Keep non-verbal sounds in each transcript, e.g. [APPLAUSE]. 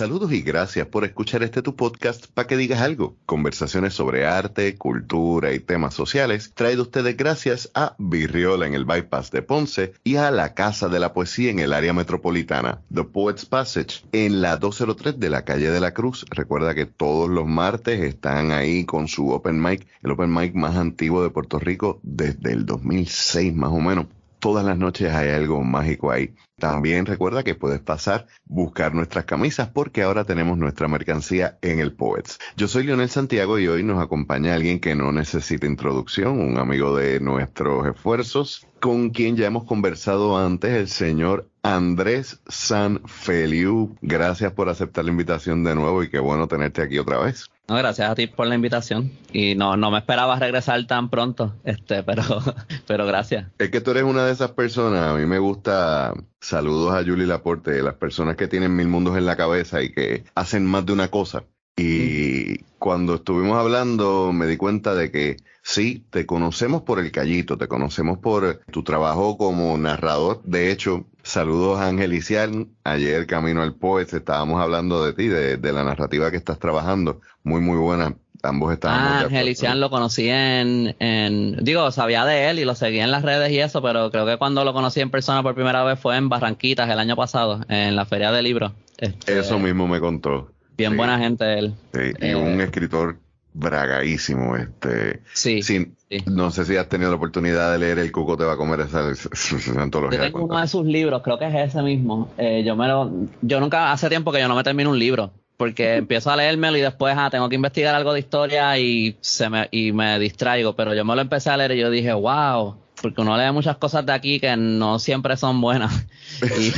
Saludos y gracias por escuchar este tu podcast para que digas algo. Conversaciones sobre arte, cultura y temas sociales traído ustedes gracias a Virriola en el Bypass de Ponce y a la Casa de la Poesía en el área metropolitana, The Poets Passage, en la 203 de la calle de la Cruz. Recuerda que todos los martes están ahí con su Open Mic, el Open Mic más antiguo de Puerto Rico desde el 2006 más o menos todas las noches hay algo mágico ahí. También recuerda que puedes pasar, buscar nuestras camisas porque ahora tenemos nuestra mercancía en el Poets. Yo soy Leonel Santiago y hoy nos acompaña alguien que no necesita introducción, un amigo de nuestros esfuerzos, con quien ya hemos conversado antes, el señor Andrés San Feliu. Gracias por aceptar la invitación de nuevo y qué bueno tenerte aquí otra vez. No, gracias a ti por la invitación. Y no, no me esperaba regresar tan pronto, este, pero, [LAUGHS] pero gracias. Es que tú eres una de esas personas, a mí me gusta, saludos a Julie Laporte, las personas que tienen mil mundos en la cabeza y que hacen más de una cosa. Y cuando estuvimos hablando me di cuenta de que sí, te conocemos por el callito, te conocemos por tu trabajo como narrador. De hecho, saludos a Ángel Icial. Ayer camino al Poet estábamos hablando de ti, de, la narrativa que estás trabajando. Muy, muy buena. Ambos estábamos. Ah, Ángel Icial lo conocí en, en, digo, sabía de él y lo seguía en las redes y eso, pero creo que cuando lo conocí en persona por primera vez fue en Barranquitas el año pasado, en la Feria de Libros. Este, eso mismo me contó. Bien buena gente él. Sí, y un eh, escritor bragaísimo. Este, sí, No sé si has tenido la oportunidad de leer El Cuco te va a comer esa, antología. Yo tengo uno de sus libros, creo que es ese mismo. Eh, yo me lo, yo nunca, hace tiempo que yo no me termino un libro. Porque [LAUGHS] empiezo a leérmelo y después ah, tengo que investigar algo de historia y se me, y me distraigo. Pero yo me lo empecé a leer y yo dije, wow, porque uno lee muchas cosas de aquí que no siempre son buenas. [LAUGHS] y,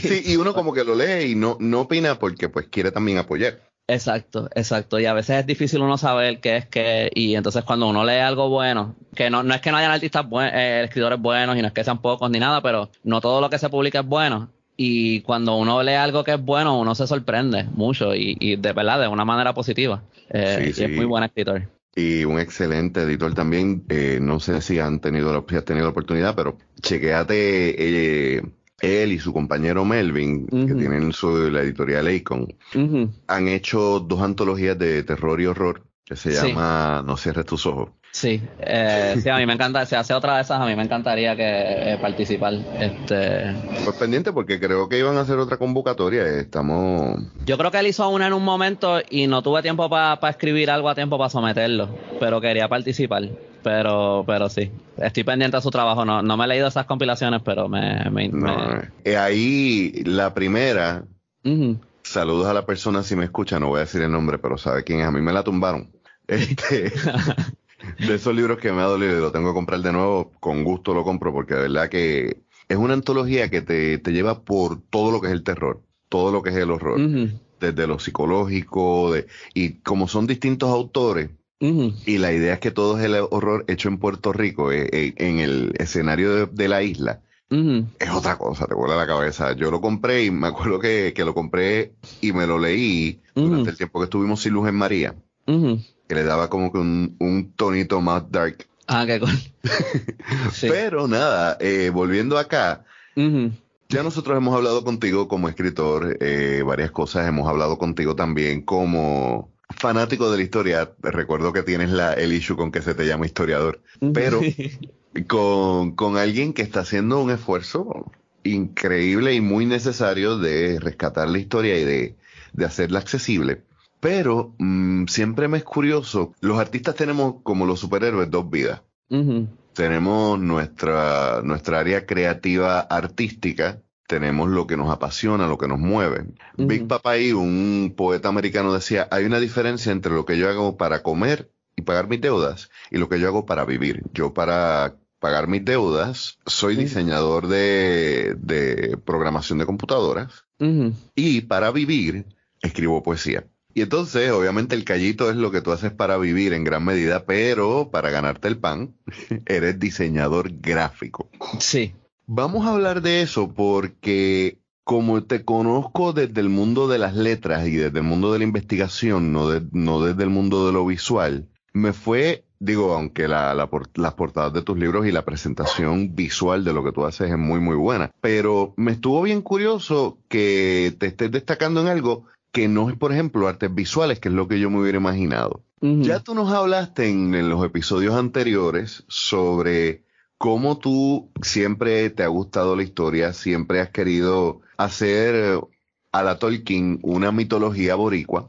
sí, y uno como que lo lee y no, no opina porque pues quiere también apoyar. Exacto, exacto. Y a veces es difícil uno saber qué es qué. Y entonces cuando uno lee algo bueno, que no, no es que no hayan artistas buenos, eh, escritores buenos y no es que sean pocos ni nada, pero no todo lo que se publica es bueno. Y cuando uno lee algo que es bueno, uno se sorprende mucho y, de verdad, de una manera positiva. Eh, y es muy buen escritor. Y un excelente editor también. Eh, no sé si han tenido, si has tenido la oportunidad, pero chequeate él y su compañero Melvin, que tienen su, la editorial Acon, han hecho dos antologías de terror y horror que se llama No cierres tus ojos. Sí, eh, sí, a mí me encanta, si hace otra de esas, a mí me encantaría que eh, participar. Este... Pues pendiente porque creo que iban a hacer otra convocatoria, estamos... Yo creo que él hizo una en un momento y no tuve tiempo para escribir algo a tiempo para someterlo, pero quería participar. Pero, pero sí, estoy pendiente de su trabajo. No, no me he leído esas compilaciones, pero me. me, eh, ahí la primera. Saludos a la persona si me escucha, no voy a decir el nombre, pero sabe quién es. A mí me la tumbaron. [LAUGHS] Este, [LAUGHS] de esos libros que me ha dolido y lo tengo que comprar de nuevo, con gusto lo compro porque de verdad que es una antología que te, te lleva por todo lo que es el terror, todo lo que es el horror, desde lo psicológico, de, y como son distintos autores, y la idea es que todo es el horror hecho en Puerto Rico, eh, eh, en el escenario de, la isla. Es otra cosa, te vuela la cabeza. Yo lo compré y me acuerdo que, lo compré y me lo leí durante el tiempo que estuvimos sin luz en María. Que le daba como que un, tonito más dark. Ah, qué cool. [LAUGHS] Pero nada, eh, volviendo acá, ya nosotros hemos hablado contigo como escritor, varias cosas, hemos hablado contigo también como fanático de la historia, recuerdo que tienes la, el issue con que se te llama historiador, pero con, alguien que está haciendo un esfuerzo increíble y muy necesario de rescatar la historia y de, hacerla accesible. Pero mm, siempre me es curioso, los artistas tenemos como los superhéroes dos vidas. Tenemos nuestra, nuestra área creativa artística, tenemos lo que nos apasiona, lo que nos mueve. Big Papai, un poeta americano, decía, hay una diferencia entre lo que yo hago para comer y pagar mis deudas y lo que yo hago para vivir. Yo para pagar mis deudas soy diseñador de, de, programación de computadoras y para vivir escribo poesía. Y entonces, obviamente, el callito es lo que tú haces para vivir en gran medida, pero para ganarte el pan, [LAUGHS] eres diseñador gráfico. Sí. Vamos a hablar de eso porque como te conozco desde el mundo de las letras y desde el mundo de la investigación, no, no desde el mundo de lo visual, me fue digo, aunque la, las portadas de tus libros y la presentación visual de lo que tú haces es muy, muy buena, pero me estuvo bien curioso que te estés destacando en algo que no es, por ejemplo, artes visuales, que es lo que yo me hubiera imaginado. Ya tú nos hablaste en, los episodios anteriores sobre cómo tú siempre te ha gustado la historia, siempre has querido hacer a la Tolkien una mitología boricua.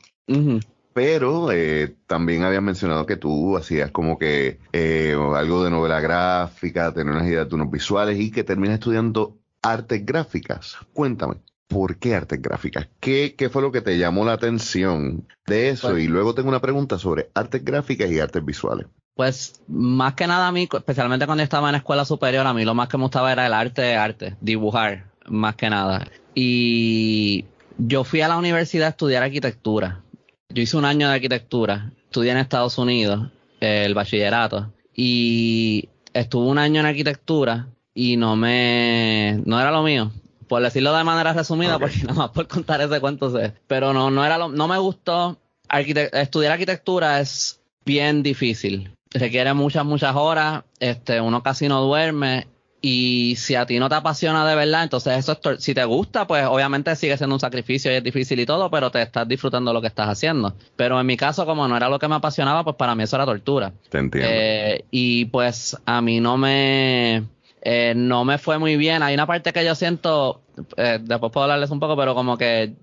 Pero eh, también habías mencionado que tú hacías como que eh, algo de novela gráfica, tener unas ideas de unos visuales y que terminas estudiando artes gráficas. Cuéntame. ¿Por qué artes gráficas? ¿Qué, ¿Qué, fue lo que te llamó la atención de eso? Pues y luego tengo una pregunta sobre artes gráficas y artes visuales. Pues más que nada a mí, especialmente cuando estaba en escuela superior, a mí lo más que me gustaba era el arte, arte, dibujar, más que nada. Y yo fui a la universidad a estudiar arquitectura. Yo hice un año de arquitectura, estudié en Estados Unidos, el bachillerato, y estuve un año en arquitectura y no me, no era lo mío por decirlo de manera resumida, porque [LAUGHS] nada más por contar ese cuento sé. Pero no, no era lo, no me gustó. estudiar arquitectura es bien difícil. Requiere muchas, muchas horas. Este, uno casi no duerme. Y si a ti no te apasiona de verdad, entonces eso es si te gusta, pues obviamente sigue siendo un sacrificio y es difícil y todo, pero te estás disfrutando lo que estás haciendo. Pero en mi caso, como no era lo que me apasionaba, pues para mí eso era tortura. Te entiendo. Eh, y pues a mí no me, eh, no me fue muy bien. Hay una parte que yo siento, eh, después puedo hablarles un poco, pero como que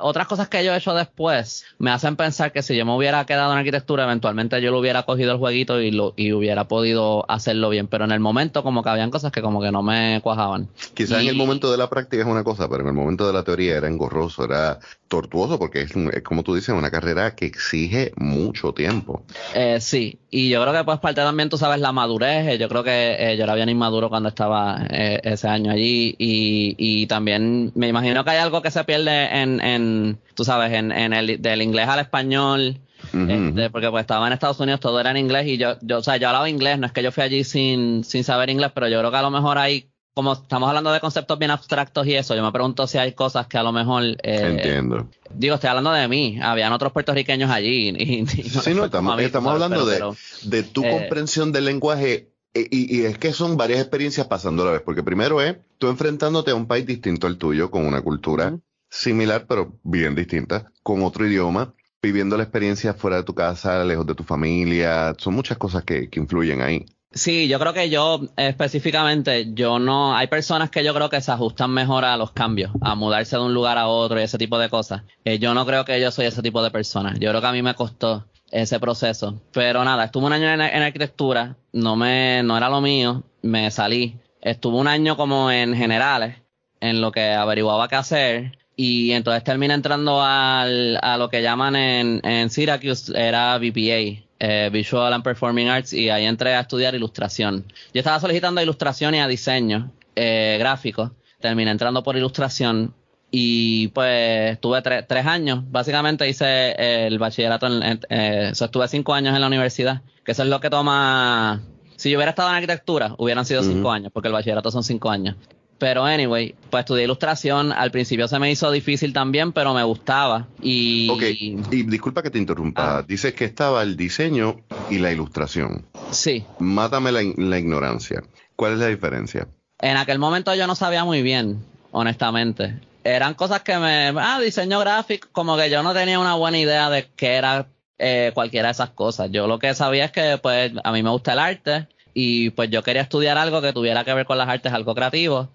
otras cosas que yo he hecho después me hacen pensar que si yo me hubiera quedado en arquitectura, eventualmente yo lo hubiera cogido el jueguito y, lo, y hubiera podido hacerlo bien. Pero en el momento como que habían cosas que como que no me cuajaban. Quizás en el momento de la práctica es una cosa, pero en el momento de la teoría era engorroso, era tortuoso porque es, como tú dices, una carrera que exige mucho tiempo. Eh, sí, y yo creo que pues parte también, tú sabes, la madurez. Eh, yo creo que eh, yo era bien inmaduro cuando estaba ese año allí y, y también me imagino que hay algo que se pierde en, en tú sabes, en, en el del inglés al español. Este, porque pues estaba en Estados Unidos, todo era en inglés y yo, yo, o sea, yo hablaba inglés, no es que yo fui allí sin, sin saber inglés, pero yo creo que a lo mejor hay como estamos hablando de conceptos bien abstractos y eso, yo me pregunto si hay cosas que a lo mejor... Eh, Entiendo. Digo, estoy hablando de mí, habían otros puertorriqueños allí. Y, sí, no, [LAUGHS] estamos, hablando de, de, tu eh, comprensión del lenguaje e, y, y, es que son varias experiencias pasando a la vez, porque primero es tú enfrentándote a un país distinto al tuyo, con una cultura similar pero bien distinta, con otro idioma, viviendo la experiencia fuera de tu casa, lejos de tu familia, son muchas cosas que, que influyen ahí. Sí, yo creo que yo específicamente, yo no, hay personas que yo creo que se ajustan mejor a los cambios, a mudarse de un lugar a otro y ese tipo de cosas. Eh, yo no creo que yo soy ese tipo de persona. Yo creo que a mí me costó ese proceso. Pero nada, estuve un año en, arquitectura, no me, no era lo mío, me salí. Estuve un año como en generales, en lo que averiguaba qué hacer. Y entonces terminé entrando al, a lo que llaman en, en Syracuse, era VPA, eh, Visual and Performing Arts y ahí entré a estudiar ilustración. Yo estaba solicitando ilustración y a diseño eh, gráfico. Terminé entrando por ilustración y pues tuve tres años. Básicamente hice el bachillerato, en, eh, estuve cinco años en la universidad, que eso es lo que toma... Si yo hubiera estado en arquitectura, hubieran sido cinco años, porque el bachillerato son cinco años. Pero anyway, pues estudié ilustración. Al principio se me hizo difícil también, pero me gustaba. Y, ok, y disculpa que te interrumpa. Ah. Dices que estaba el diseño y la ilustración. Sí. Mátame la, la ignorancia. ¿Cuál es la diferencia? En aquel momento yo no sabía muy bien, honestamente. Eran cosas que me... Ah, diseño gráfico, como que yo no tenía una buena idea de qué era eh, cualquiera de esas cosas. Yo lo que sabía es que pues a mí me gusta el arte y pues yo quería estudiar algo que tuviera que ver con las artes, algo creativo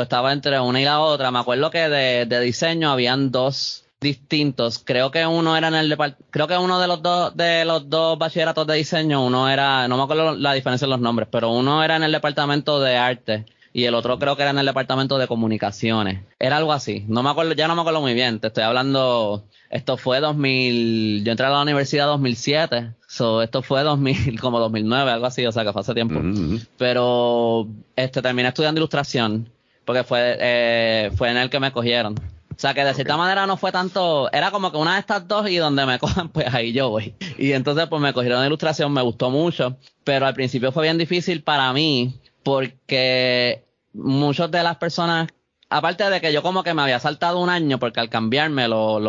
estaba entre una y la otra. Me acuerdo que de, diseño habían dos distintos. Creo que uno era en el creo que uno de los dos de los dos bachilleratos de diseño, uno era, no me acuerdo la diferencia en los nombres, pero uno era en el departamento de arte y el otro creo que era en el departamento de comunicaciones. Era algo así. No me acuerdo, ya no me acuerdo muy bien. Te estoy hablando, esto fue 2000, yo entré a la universidad 2007. So, esto fue 2000, [LAUGHS] como 2009, algo así, o sea, que fue hace tiempo. Pero, este, terminé estudiando ilustración porque fue, eh, fue en el que me cogieron. O sea que de cierta manera no fue tanto, era como que una de estas dos y donde me [LAUGHS] cojan, pues ahí yo voy. Y entonces pues me cogieron de ilustración, me gustó mucho, pero al principio fue bien difícil para mí porque muchas de las personas aparte de que yo como que me había saltado un año, porque al cambiarme, lo,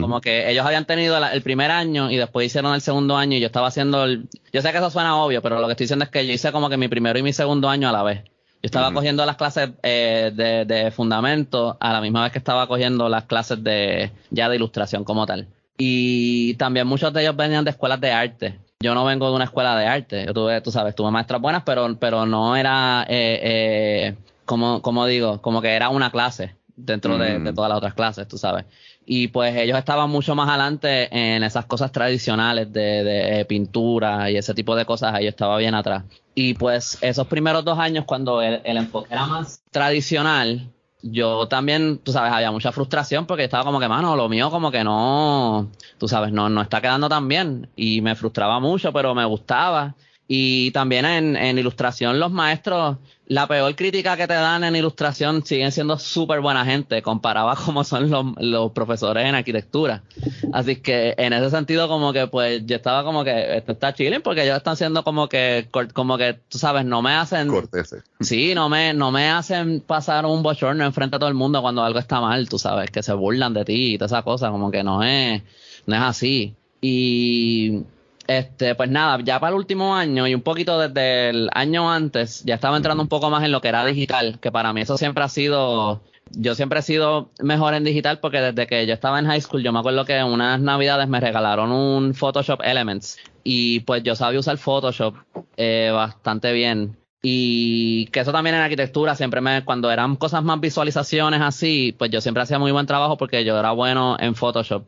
como que ellos habían tenido el primer año y después hicieron el segundo año y yo estaba haciendo el, yo sé que eso suena obvio, pero lo que estoy diciendo es que yo hice como que mi primero y mi segundo año a la vez. Yo estaba cogiendo las clases eh, de, de fundamento a la misma vez que estaba cogiendo las clases de ya de ilustración como tal. Y también muchos de ellos venían de escuelas de arte. Yo no vengo de una escuela de arte. Yo tuve, tú sabes, tuve maestras buenas, pero, pero no era, eh, eh, como, como digo, como que era una clase dentro de, mm. todas las otras clases, tú sabes. Y pues ellos estaban mucho más adelante en esas cosas tradicionales de, de, pintura y ese tipo de cosas, ahí estaba bien atrás. Y pues esos primeros dos años, cuando el, el enfoque era más tradicional, yo también, tú sabes, había mucha frustración porque estaba como que, mano, lo mío como que no, tú sabes, no, no está quedando tan bien. Y me frustraba mucho, pero me gustaba. Y también en, en ilustración los maestros, la peor crítica que te dan en ilustración siguen siendo súper buena gente, comparada como son los, los, profesores en arquitectura. Así que en ese sentido como que pues yo estaba como que esto está chilling porque ellos están siendo como que como que tú sabes, no me hacen corteses. Sí, no me no me hacen pasar un bochorno enfrente a todo el mundo cuando algo está mal, tú sabes, que se burlan de ti y toda esa cosa, como que no es no es así. Y este, pues nada, ya para el último año y un poquito desde el año antes, ya estaba entrando un poco más en lo que era digital, que para mí eso siempre ha sido, yo siempre he sido mejor en digital porque desde que yo estaba en high school, yo me acuerdo que unas navidades me regalaron un Photoshop Elements y pues yo sabía usar Photoshop eh, bastante bien. Y que eso también en arquitectura, siempre me, cuando eran cosas más visualizaciones así, pues yo siempre hacía muy buen trabajo porque yo era bueno en Photoshop.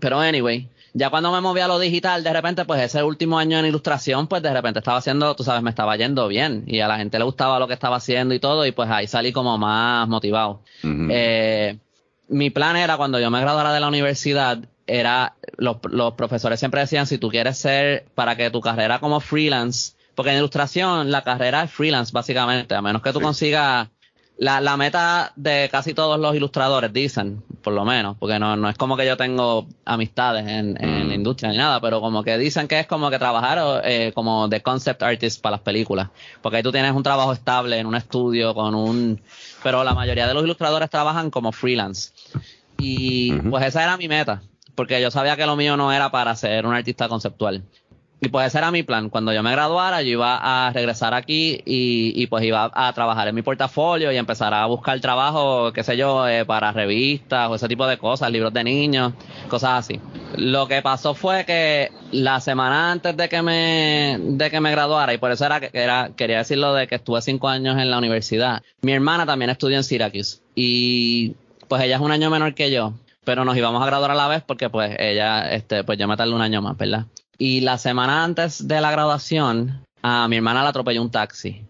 Pero anyway, ya cuando me moví a lo digital, de repente, pues ese último año en ilustración, pues de repente estaba haciendo, tú sabes, me estaba yendo bien. Y a la gente le gustaba lo que estaba haciendo y todo y pues ahí salí como más motivado. eh, mi plan era cuando yo me graduara de la universidad, era, los, los profesores siempre decían, si tú quieres ser, para que tu carrera como freelance, porque en ilustración la carrera es freelance básicamente, a menos que tú consigas la, la meta de casi todos los ilustradores dicen, por lo menos, porque no, no es como que yo tengo amistades en, en la mm. industria ni nada, pero como que dicen que es como que trabajar eh, como de concept artist para las películas, porque ahí tú tienes un trabajo estable en un estudio con un... Pero la mayoría de los ilustradores trabajan como freelance. Y pues esa era mi meta, porque yo sabía que lo mío no era para ser un artista conceptual. Y pues ese era mi plan. Cuando yo me graduara, yo iba a regresar aquí y, pues iba a trabajar en mi portafolio y empezar a buscar trabajo, qué sé yo, eh, para revistas o ese tipo de cosas, libros de niños, cosas así. Lo que pasó fue que la semana antes de que me, de que me graduara, y por eso era, era quería decirlo de que estuve cinco años en la universidad, mi hermana también estudió en Syracuse y pues ella es un año menor que yo, pero nos íbamos a graduar a la vez porque pues ella, este, pues yo me tardé un año más, ¿verdad? Y la semana antes de la graduación, a mi hermana la atropelló un taxi.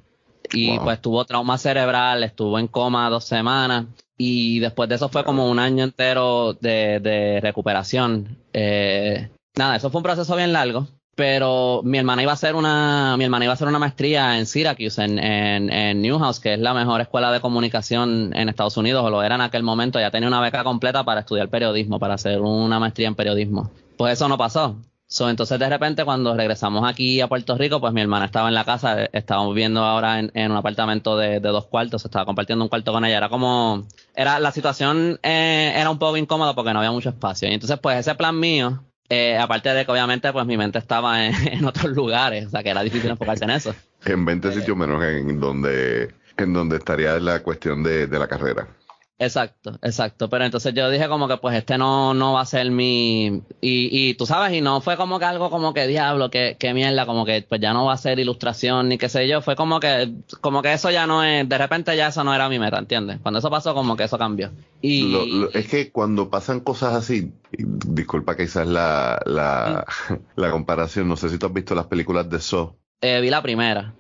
Y pues tuvo trauma cerebral, estuvo en coma dos semanas. Y después de eso fue como un año entero de, de recuperación. Eh, nada, eso fue un proceso bien largo. Pero mi hermana iba a hacer una, mi hermana iba a hacer una maestría en Syracuse, en, en, en Newhouse, que es la mejor escuela de comunicación en Estados Unidos, o lo era en aquel momento. Ya tenía una beca completa para estudiar periodismo, para hacer una maestría en periodismo. Pues eso no pasó. So, entonces de repente cuando regresamos aquí a Puerto Rico, pues mi hermana estaba en la casa, estábamos viviendo ahora en, un apartamento de, dos cuartos, estaba compartiendo un cuarto con ella, era como, era, la situación eh, era un poco incómoda porque no había mucho espacio. Y entonces pues ese plan mío, eh, aparte de que obviamente pues mi mente estaba en, [LAUGHS] otros lugares, o sea que era difícil enfocarse en eso. En 20 eh, sitios menos en donde, en donde estaría la cuestión de la carrera. Exacto, exacto. Pero entonces yo dije como que pues este no, no va a ser mi... Y, y tú sabes, y no fue como que algo como que diablo, que, que mierda, como que pues ya no va a ser ilustración ni qué sé yo. Fue como que, como que eso ya no es, de repente ya eso no era mi meta, ¿entiendes? Cuando eso pasó como que eso cambió. Y... es que cuando pasan cosas así, disculpa quizás la, la, [LAUGHS] la comparación, no sé si tú has visto las películas de So. Eh, vi la primera.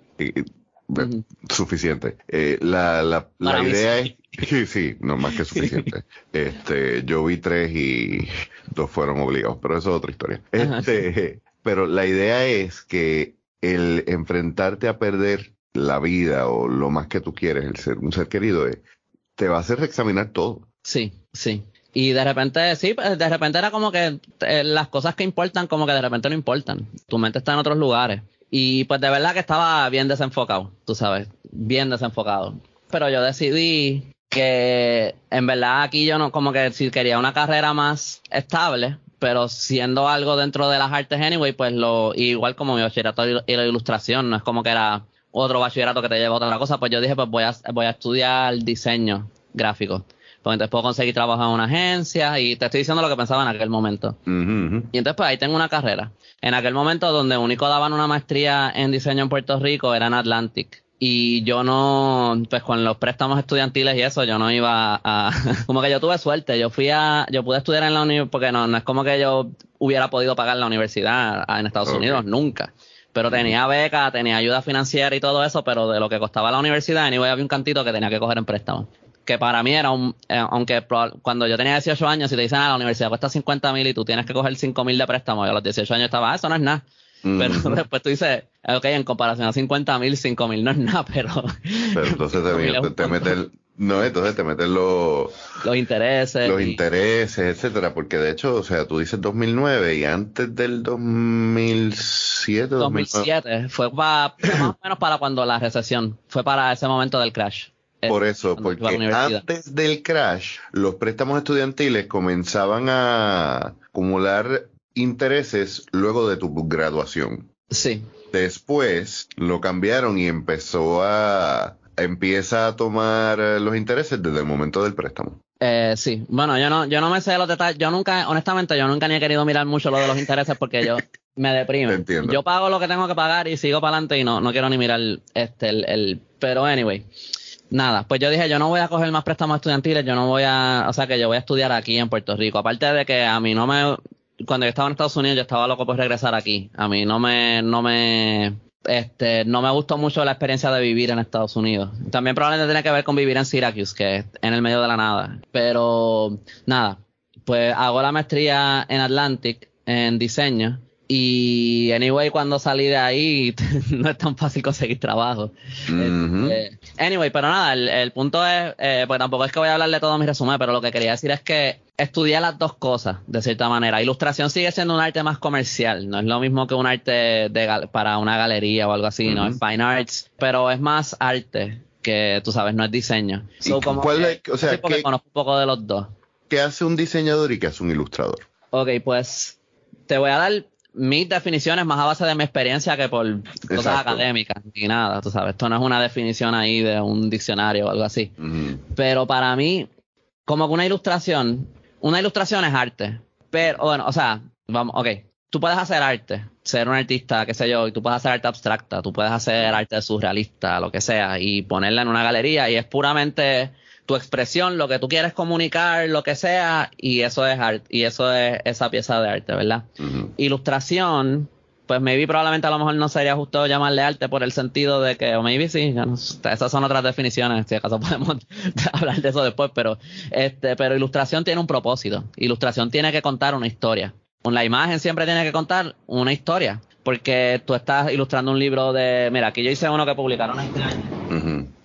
Suficiente. Eh, la la, la idea es Sí, sí, no más que suficiente. [LAUGHS] Este, yo vi tres y dos fueron obligados, pero eso es otra historia. Este, pero la idea es que el enfrentarte a perder la vida o lo más que tú quieres, el ser un ser querido, eh, te va a hacer reexaminar todo. Sí, sí. Y de repente, sí, de repente era como que eh, las cosas que importan, como que de repente no importan. Tu mente está en otros lugares. Y pues de verdad que estaba bien desenfocado, tú sabes, bien desenfocado. Pero yo decidí que en verdad aquí yo no, como que si quería una carrera más estable, pero siendo algo dentro de las artes anyway, pues lo, igual como mi bachillerato y la ilustración, no es como que era otro bachillerato que te lleva a otra cosa, pues yo dije, pues voy a, voy a estudiar diseño gráfico. Pues entonces puedo conseguir trabajo en una agencia y te estoy diciendo lo que pensaba en aquel momento. Y entonces pues ahí tengo una carrera. En aquel momento donde único daban una maestría en diseño en Puerto Rico era en Atlantic y yo no, pues con los préstamos estudiantiles y eso, yo no iba a, [LAUGHS] como que yo tuve suerte, yo fui a, yo pude estudiar en la universidad, porque no, no es como que yo hubiera podido pagar la universidad en Estados Unidos, nunca. Pero tenía beca, tenía ayuda financiera y todo eso, pero de lo que costaba la universidad, anyway, había un cantito que tenía que coger en préstamo. Que para mí era un, eh, aunque cuando yo tenía 18 años, si te dicen, a ah, la universidad cuesta 50 mil y tú tienes que coger 5 mil de préstamo, yo a los 18 años estaba, ah, eso no es nada. Pero [LAUGHS] después tú dices, ok, en comparación a 50 mil, 5 mil no es nada, pero. [LAUGHS] Pero [LAUGHS] entonces te, te, meten. No, entonces te meten los. Los intereses. Los intereses, etcétera. Porque de hecho, o sea, tú dices 2009 y antes del 2007. 2007. Fue más o menos para cuando la recesión. Fue para ese momento del crash. Por eso, porque antes del crash, los préstamos estudiantiles comenzaban a acumular intereses luego de tu graduación. Sí. Después lo cambiaron y empezó a empieza a tomar eh, los intereses desde el momento del préstamo. Eh, sí, bueno, yo no, yo no me sé los detalles. Yo nunca, honestamente, yo nunca ni he querido mirar mucho lo de los intereses porque yo [LAUGHS] me deprime. Yo pago lo que tengo que pagar y sigo para adelante y no, no quiero ni mirar este el, el, pero anyway. Nada, pues yo dije, yo no voy a coger más préstamos estudiantiles, yo no voy a, o sea que yo voy a estudiar aquí en Puerto Rico. Aparte de que a mí no me, cuando yo estaba en Estados Unidos, yo estaba loco por regresar aquí. A mí no me, no me, este, no me gustó mucho la experiencia de vivir en Estados Unidos. También probablemente tiene que ver con vivir en Syracuse, que es en el medio de la nada. Pero, nada, pues hago la maestría en Atlantic, en diseño. Y anyway, cuando salí de ahí, [LAUGHS] no es tan fácil conseguir trabajo. Este, anyway, pero nada, el, punto es, eh, pues tampoco es que voy a hablar de todo mi resumen, pero lo que quería decir es que estudié las dos cosas, de cierta manera. Ilustración sigue siendo un arte más comercial, no es lo mismo que un arte de, para una galería o algo así, ¿no? Es fine arts, pero es más arte que, tú sabes, no es diseño. ¿Cuál o sea, porque conozco un poco de los dos. ¿Qué hace un diseñador y qué hace un ilustrador? Ok, pues te voy a dar mis definiciones más a base de mi experiencia que por cosas académicas ni nada, tú sabes. Esto no es una definición ahí de un diccionario o algo así. Pero para mí, como que una ilustración, una ilustración es arte. Pero, bueno, o sea, vamos, ok. Tú puedes hacer arte, ser un artista, qué sé yo, y tú puedes hacer arte abstracta, tú puedes hacer arte surrealista, lo que sea, y ponerla en una galería y es puramente tu expresión, lo que tú quieres comunicar, lo que sea, y eso es arte, y eso es esa pieza de arte, ¿verdad? Ilustración, pues maybe probablemente a lo mejor no sería justo llamarle arte por el sentido de que, o maybe sí, esas son otras definiciones, si acaso [LAUGHS] podemos [LAUGHS] hablar de eso después, pero este, pero ilustración tiene un propósito, ilustración tiene que contar una historia. La imagen siempre tiene que contar una historia, porque tú estás ilustrando un libro de, mira, aquí yo hice uno que publicaron este año.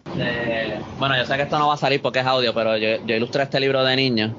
Bueno, yo sé que esto no va a salir porque es audio, pero yo, yo ilustré este libro de niños.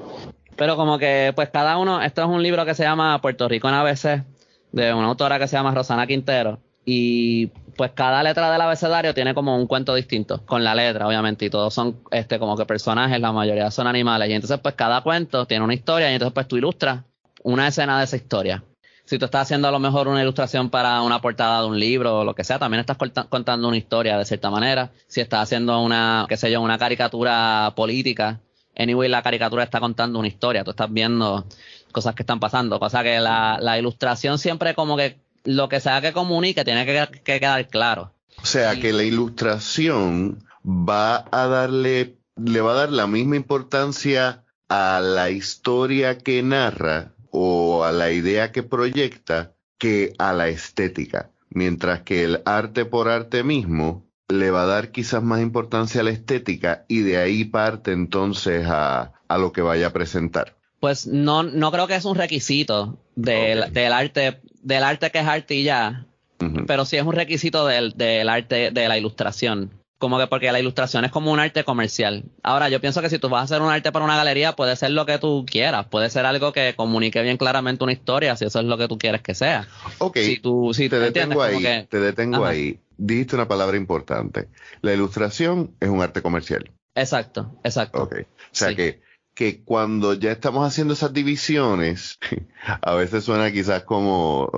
Pero como que, pues cada uno, esto es un libro que se llama Puerto Rico en ABC, de una autora que se llama Rosana Quintero. Y pues cada letra del abecedario tiene como un cuento distinto, con la letra, obviamente, y todos son este como que personajes, la mayoría son animales. Y entonces, pues cada cuento tiene una historia, y entonces pues tú ilustras una escena de esa historia si tú estás haciendo a lo mejor una ilustración para una portada de un libro o lo que sea, también estás contando una historia de cierta manera. Si estás haciendo una, qué sé yo, una caricatura política, anyway, la caricatura está contando una historia, tú estás viendo cosas que están pasando, cosa que la, ilustración siempre como que lo que sea que comunique tiene que, quedar claro. O sea, que la ilustración va a darle, le va a dar la misma importancia a la historia que narra o a la idea que proyecta que a la estética, mientras que el arte por arte mismo le va a dar quizás más importancia a la estética y de ahí parte entonces a, lo que vaya a presentar. Pues no, no creo que es un requisito del, del arte, del arte que es arte y ya, pero sí es un requisito del, del arte de la ilustración como que porque la ilustración es como un arte comercial. Ahora, yo pienso que si tú vas a hacer un arte para una galería, puede ser lo que tú quieras, puede ser algo que comunique bien claramente una historia, si eso es lo que tú quieres que sea. Ok, si tú, si te detengo ahí, te detengo ahí. Dijiste una palabra importante. La ilustración es un arte comercial. Exacto, exacto. Ok. O sea que, que cuando ya estamos haciendo esas divisiones, [LAUGHS] a veces suena quizás como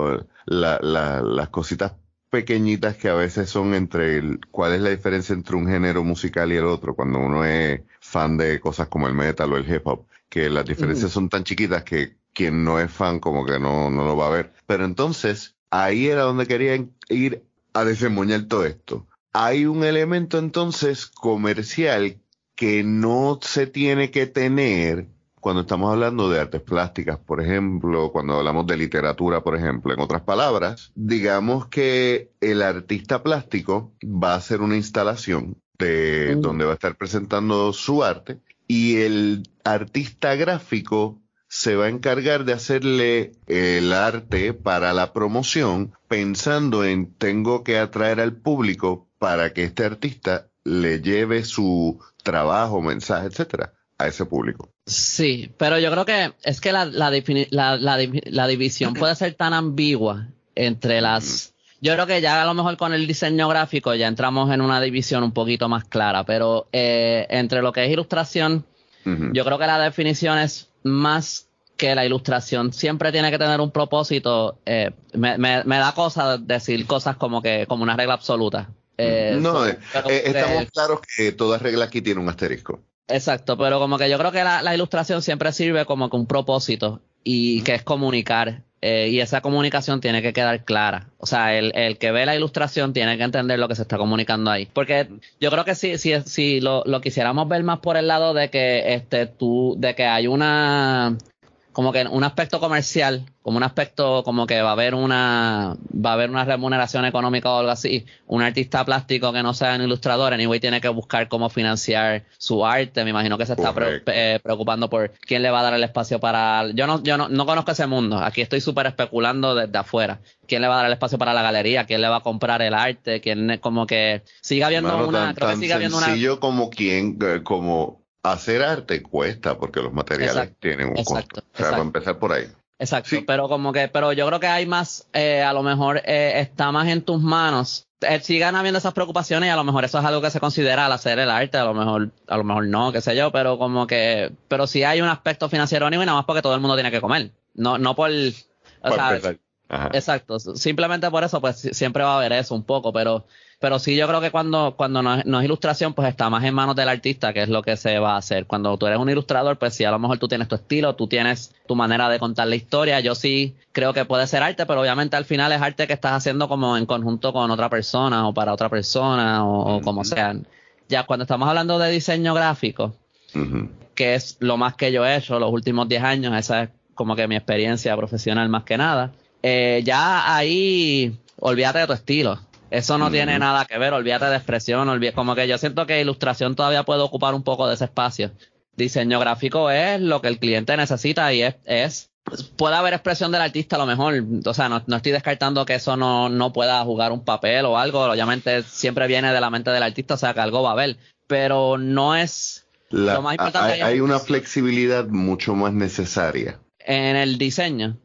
la, la, las cositas pequeñitas que a veces son entre el, cuál es la diferencia entre un género musical y el otro, cuando uno es fan de cosas como el metal o el hip hop, que las diferencias son tan chiquitas que quien no es fan como que no, no lo va a ver. Pero entonces, ahí era donde querían ir a desemboñar todo esto. Hay un elemento entonces comercial que no se tiene que tener cuando estamos hablando de artes plásticas, por ejemplo, cuando hablamos de literatura, por ejemplo, en otras palabras, digamos que el artista plástico va a hacer una instalación de donde va a estar presentando su arte y el artista gráfico se va a encargar de hacerle el arte para la promoción pensando en tengo que atraer al público para que este artista le lleve su trabajo, mensaje, etcétera, a ese público. Sí, pero yo creo que es que la, la, la, división puede ser tan ambigua entre las... Yo creo que ya a lo mejor con el diseño gráfico ya entramos en una división un poquito más clara, pero eh, entre lo que es ilustración, yo creo que la definición es más que la ilustración siempre tiene que tener un propósito. Eh, me, me, da cosa decir cosas como que como una regla absoluta. Eh, no, eh, estamos claros que toda regla aquí tiene un asterisco. Exacto, pero como que yo creo que la, ilustración siempre sirve como que un propósito y que es comunicar. y esa comunicación tiene que quedar clara. O sea, el, el, que ve la ilustración tiene que entender lo que se está comunicando ahí. Porque yo creo que si, si, si lo, lo quisiéramos ver más por el lado de que este tú, de que hay una como que un aspecto comercial, como un aspecto como que va a haber una va a haber una remuneración económica o algo así, un artista plástico que no sea un ilustrador, anyway tiene que buscar cómo financiar su arte, me imagino que se está eh, preocupando por quién le va a dar el espacio para yo no yo no, conozco ese mundo, aquí estoy súper especulando desde afuera, quién le va a dar el espacio para la galería, quién le va a comprar el arte, quién como que siga habiendo una creo que siga habiendo una como quien eh, como hacer arte cuesta porque los materiales tienen un costo. O sea, empezar por ahí. Exacto, pero como que, pero yo creo que hay más, eh, a lo mejor eh, está más en tus manos. Eh, sigan habiendo esas preocupaciones y a lo mejor eso es algo que se considera al hacer el arte, a lo mejor, a lo mejor no, qué sé yo, pero como que, pero sí hay un aspecto financiero y nada más porque todo el mundo tiene que comer. No, no por, o sea, exacto, simplemente por eso pues siempre va a haber eso un poco, pero pero sí, yo creo que cuando, cuando no es, ilustración, pues está más en manos del artista, que es lo que se va a hacer. Cuando tú eres un ilustrador, pues sí, a lo mejor tú tienes tu estilo, tú tienes tu manera de contar la historia. Yo sí creo que puede ser arte, pero obviamente al final es arte que estás haciendo como en conjunto con otra persona o para otra persona o, como sea. Ya cuando estamos hablando de diseño gráfico, que es lo más que yo he hecho los últimos 10 años, esa es como que mi experiencia profesional más que nada. Eh, ya ahí, olvídate de tu estilo. Eso no tiene nada que ver, olvídate de expresión, olvídate, como que yo siento que ilustración todavía puede ocupar un poco de ese espacio. Diseño gráfico es lo que el cliente necesita y es, es puede haber expresión del artista a lo mejor, o sea, no, estoy descartando que eso no, no pueda jugar un papel o algo, obviamente siempre viene de la mente del artista, o sea, que algo va a haber, pero no es lo más importante. Hay, una flexibilidad mucho más necesaria. En el diseño.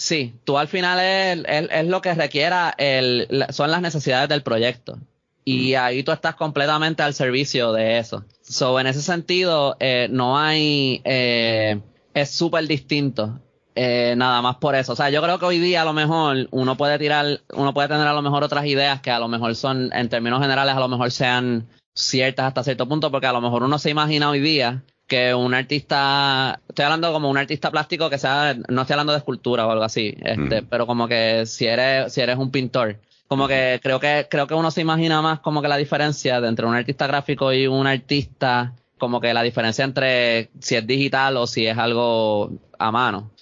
Sí, tú al final es, es, lo que requiera, el, son las necesidades del proyecto. Y ahí tú estás completamente al servicio de eso. So, en ese sentido, eh, no hay, eh, es súper distinto. Eh, nada más por eso. O sea, yo creo que hoy día a lo mejor uno puede tirar, uno puede tener a lo mejor otras ideas que a lo mejor son, en términos generales, a lo mejor sean ciertas hasta cierto punto, porque a lo mejor uno se imagina hoy día que un artista, estoy hablando como un artista plástico que sea, no estoy hablando de escultura o algo así, este, pero como que si eres, si eres un pintor, como que creo que, creo que uno se imagina más como que la diferencia de entre un artista gráfico y un artista, como que la diferencia entre si es digital o si es algo a mano.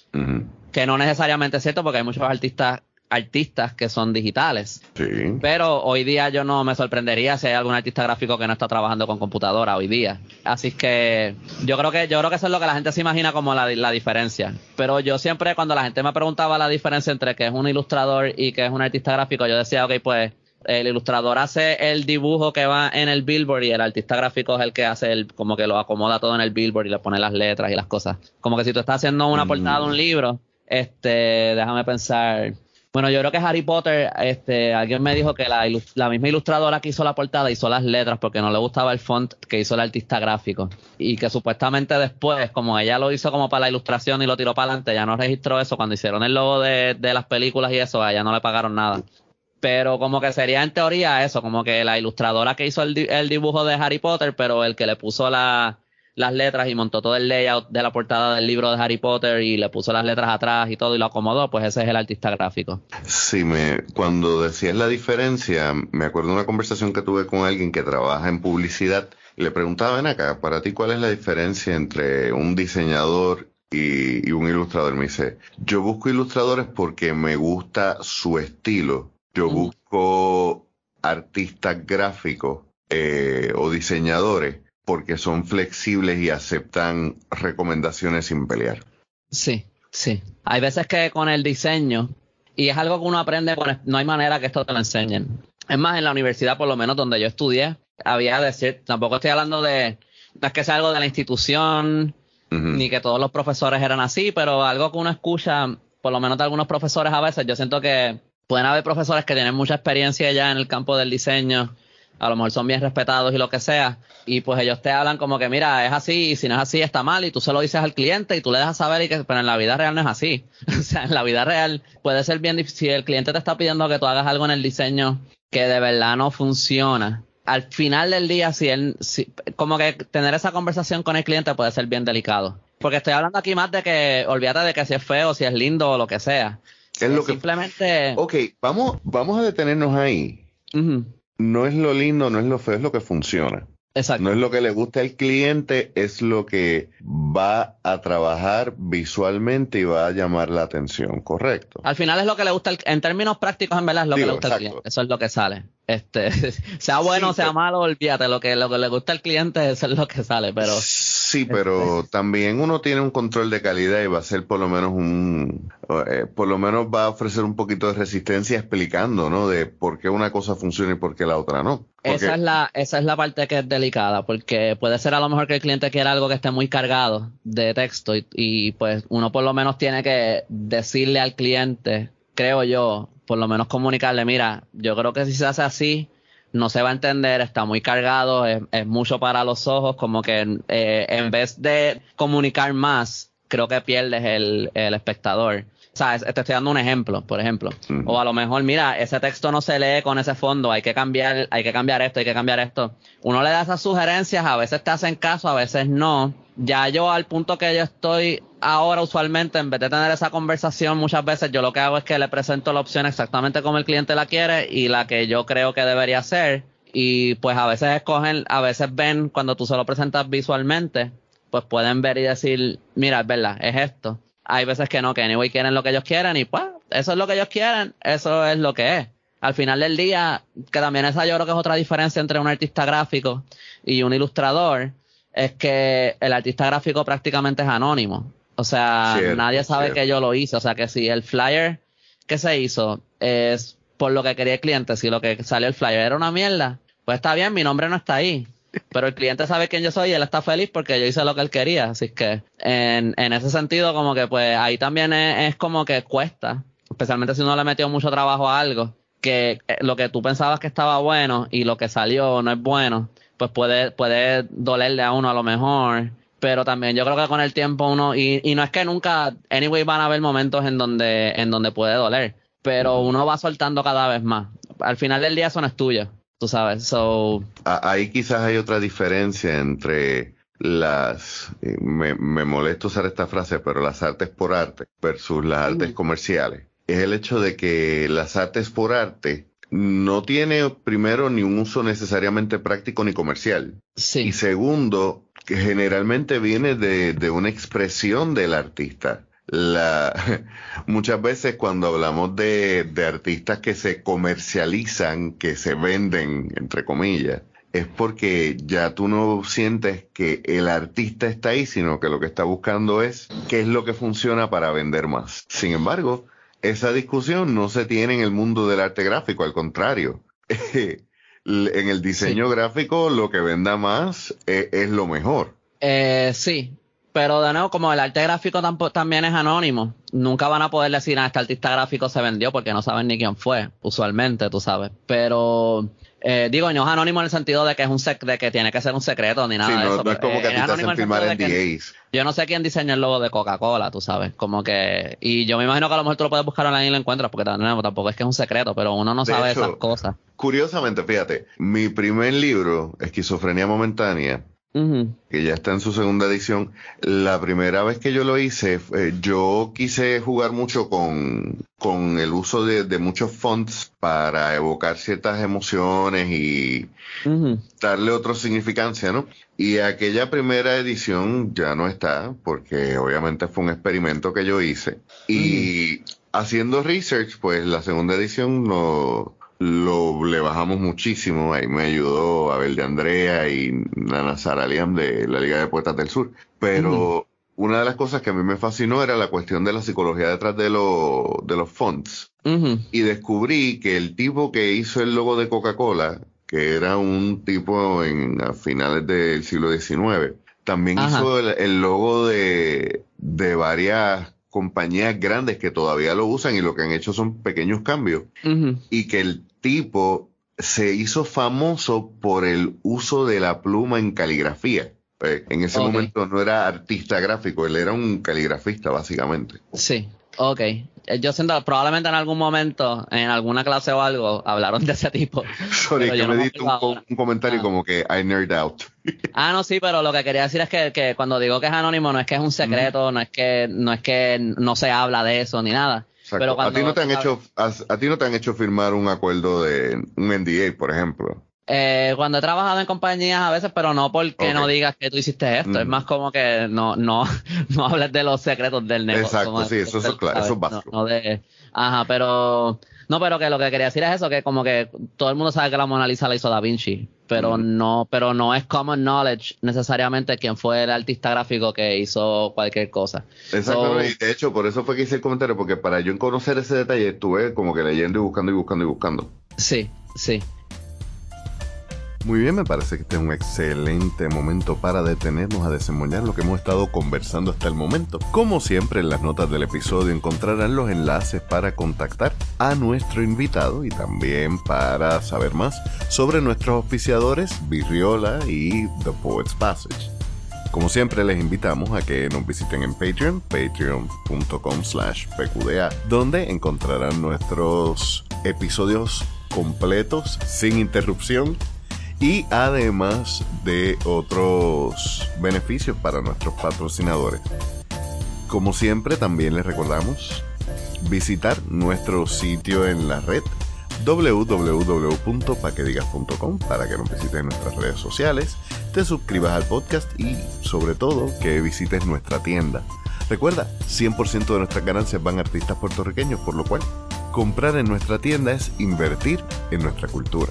Que no necesariamente es cierto porque hay muchos artistas artistas que son digitales. Pero hoy día yo no me sorprendería si hay algún artista gráfico que no está trabajando con computadora hoy día. Así que yo creo que yo creo que eso es lo que la gente se imagina como la, la diferencia. Pero yo siempre cuando la gente me preguntaba la diferencia entre que es un ilustrador y que es un artista gráfico, yo decía, ok, pues el ilustrador hace el dibujo que va en el billboard y el artista gráfico es el que hace el, como que lo acomoda todo en el billboard y le pone las letras y las cosas. Como que si tú estás haciendo una portada de un libro, este, déjame pensar, Bueno, yo creo que Harry Potter, este, alguien me dijo que la, misma ilustradora que hizo la portada hizo las letras porque no le gustaba el font que hizo el artista gráfico. Y que supuestamente después, como ella lo hizo como para la ilustración y lo tiró para adelante, ya no registró eso. Cuando hicieron el logo de, de las películas y eso, a ella no le pagaron nada. Pero como que sería en teoría eso, como que la ilustradora que hizo el, el dibujo de Harry Potter, pero el que le puso la, las letras y montó todo el layout de la portada del libro de Harry Potter y le puso las letras atrás y todo y lo acomodó, pues ese es el artista gráfico. Sí, me, cuando decías la diferencia, me acuerdo de una conversación que tuve con alguien que trabaja en publicidad y le preguntaba, ven acá, para ti cuál es la diferencia entre un diseñador y, un ilustrador? Me dice, yo busco ilustradores porque me gusta su estilo. Yo busco artistas gráficos eh, o diseñadores porque son flexibles y aceptan recomendaciones sin pelear. Sí, sí. Hay veces que con el diseño, y es algo que uno aprende, no hay manera que esto te lo enseñen. Es más, en la universidad, por lo menos donde yo estudié, había decir, tampoco estoy hablando de, no es que sea algo de la institución, ni que todos los profesores eran así, pero algo que uno escucha, por lo menos de algunos profesores a veces, yo siento que pueden haber profesores que tienen mucha experiencia ya en el campo del diseño, a lo mejor son bien respetados y lo que sea, y pues ellos te hablan como que, mira, es así, y si no es así está mal, y tú se lo dices al cliente y tú le dejas saber, y que, pero en la vida real no es así. [LAUGHS] o sea, en la vida real puede ser bien difícil, si el cliente te está pidiendo que tú hagas algo en el diseño que de verdad no funciona, al final del día, si él, si, como que tener esa conversación con el cliente puede ser bien delicado. Porque estoy hablando aquí más de que, olvídate de que si es feo, si es lindo o lo que sea. Es lo simplemente... Ok, vamos, vamos a detenernos ahí no es lo lindo, no es lo feo, es lo que funciona. Exacto. No es lo que le gusta al cliente, es lo que va a trabajar visualmente y va a llamar la atención, correcto. Al final es lo que le gusta, en términos prácticos, en verdad, es lo que le gusta al cliente. Eso es lo que sale. Este, [LAUGHS] sea bueno, o sea malo, olvídate, lo que, lo que le gusta al cliente, eso es lo que sale, pero. [LAUGHS] Sí, pero este también uno tiene un control de calidad y va a ser por lo menos un, eh, por lo menos va a ofrecer un poquito de resistencia explicando, ¿no? De por qué una cosa funciona y por qué la otra no. Esa es la, esa es la parte que es delicada, porque puede ser a lo mejor que el cliente quiera algo que esté muy cargado de texto y, y pues uno por lo menos tiene que decirle al cliente, creo yo, por lo menos comunicarle, mira, yo creo que si se hace así, no se va a entender, está muy cargado, es, mucho para los ojos, como que eh, en vez de comunicar más, creo que pierdes el, el espectador. Sea, te estoy dando un ejemplo, por ejemplo. O a lo mejor, mira, ese texto no se lee con ese fondo, hay que cambiar, hay que cambiar esto, hay que cambiar esto. Uno le da esas sugerencias, a veces te hacen caso, a veces no ya yo al punto que yo estoy ahora usualmente, en vez de tener esa conversación, muchas veces yo lo que hago es que le presento la opción exactamente como el cliente la quiere y la que yo creo que debería ser. Y pues a veces escogen, a veces ven cuando tú se lo presentas visualmente, pues pueden ver y decir, mira, es verdad, es esto. Hay veces que no, que anyway quieren lo que ellos quieren y pues eso es lo que ellos quieren, eso es lo que es. Al final del día, que también esa yo creo que es otra diferencia entre un artista gráfico y un ilustrador, es que el artista gráfico prácticamente es anónimo. O sea, nadie sabe que yo lo hice. O sea, que si el flyer que se hizo es por lo que quería el cliente, si lo que salió el flyer era una mierda, pues está bien, mi nombre no está ahí. Pero el cliente sabe quién yo soy y él está feliz porque yo hice lo que él quería. Así que en, en ese sentido, como que pues ahí también es, es como que cuesta, especialmente si uno le metió mucho trabajo a algo, que eh, lo que tú pensabas que estaba bueno y lo que salió no es bueno pues puede, puede dolerle a uno a lo mejor. Pero también yo creo que con el tiempo uno, y, y no es que nunca, anyway, van a haber momentos en donde, en donde puede doler, pero uno va soltando cada vez más. Al final del día eso no es tú sabes. So, Ahí quizás hay otra diferencia entre las, me, me molesta usar esta frase, pero las artes por arte versus las artes comerciales. Es el hecho de que las artes por arte no tiene primero ni un uso necesariamente práctico ni comercial. Sí. Y segundo, que generalmente viene de, de una expresión del artista. La, [LAUGHS] muchas veces cuando hablamos de, de artistas que se comercializan, que se venden, entre comillas, es porque ya tú no sientes que el artista está ahí, sino que lo que está buscando es qué es lo que funciona para vender más. Sin embargo, esa discusión no se tiene en el mundo del arte gráfico, al contrario. [LAUGHS] en el diseño gráfico lo que venda más es, lo mejor. Eh, sí, Pero de nuevo, como el arte gráfico también es anónimo, nunca van a poder decir, ah, este artista gráfico se vendió porque no saben ni quién fue, usualmente, tú sabes. Pero eh, digo, no es anónimo en el sentido de que es un de que tiene que ser un secreto ni nada de eso. No es como que a ti te hacen firmar NDAs. Yo no sé quién diseñó el logo de Coca-Cola, tú sabes. Como que. Y yo me imagino que a lo mejor tú lo puedes buscar online y lo encuentras, porque tampoco es que es un secreto, pero uno no sabe esas cosas. Curiosamente, fíjate, mi primer libro, Esquizofrenia Momentánea, que ya está en su segunda edición. La primera vez que yo lo hice, eh, yo quise jugar mucho con, con el uso de, muchos fonts para evocar ciertas emociones y darle otra significancia, ¿no? Y aquella primera edición ya no está, porque obviamente fue un experimento que yo hice. Y haciendo research, pues la segunda edición no lo le bajamos muchísimo. Ahí me ayudó Abel de Andrea y Nana Saraliam de la Liga de Puertas del Sur. Pero una de las cosas que a mí me fascinó era la cuestión de la psicología detrás de, lo, de los fonts. Y descubrí que el tipo que hizo el logo de Coca-Cola, que era un tipo en a finales del siglo XIX, también hizo el, logo de, de varias compañías grandes que todavía lo usan y lo que han hecho son pequeños cambios. Y que el tipo se hizo famoso por el uso de la pluma en caligrafía. Eh, en ese momento no era artista gráfico, él era un caligrafista básicamente. Sí, ok. Eh, yo siento, probablemente en algún momento, en alguna clase o algo, hablaron de ese tipo. [LAUGHS] Sorry, que me diste un, comentario ah. como que I nerd out. [LAUGHS] ah, no, sí, pero lo que quería decir es que, cuando digo que es anónimo, no es que es un secreto, no es que, no es que no se habla de eso ni nada a ti no te han hecho, a, ti no te han hecho firmar un acuerdo de un NDA, por ejemplo. Eh, cuando he trabajado en compañías a veces, pero no porque no digas que tú hiciste esto, es mm. más como que no, no, [LAUGHS] no hables de los secretos del negocio. Exacto, sí, eso, es claro, eso es básico. ajá, pero no, pero que lo que quería decir es eso, que como que todo el mundo sabe que la Mona Lisa la hizo Da Vinci, pero mm. no, pero no es common knowledge necesariamente quién fue el artista gráfico que hizo cualquier cosa. Exacto, y de hecho, por eso fue que hice el comentario, porque para yo conocer ese detalle estuve como que leyendo y buscando y buscando y buscando. Sí, sí. Muy bien, me parece que este es un excelente momento para detenernos a desemboñar lo que hemos estado conversando hasta el momento. Como siempre, en las notas del episodio encontrarán los enlaces para contactar a nuestro invitado y también para saber más sobre nuestros auspiciadores Virriola y The Poet's Passage. Como siempre les invitamos a que nos visiten en Patreon, patreon.com slash pqda, donde encontrarán nuestros episodios completos, sin interrupción, y además de otros beneficios para nuestros patrocinadores. Como siempre, también les recordamos visitar nuestro sitio en la red www.paquedigas.com para que nos visites en nuestras redes sociales, te suscribas al podcast y sobre todo que visites nuestra tienda. Recuerda, 100% de nuestras ganancias van a artistas puertorriqueños, por lo cual comprar en nuestra tienda es invertir en nuestra cultura.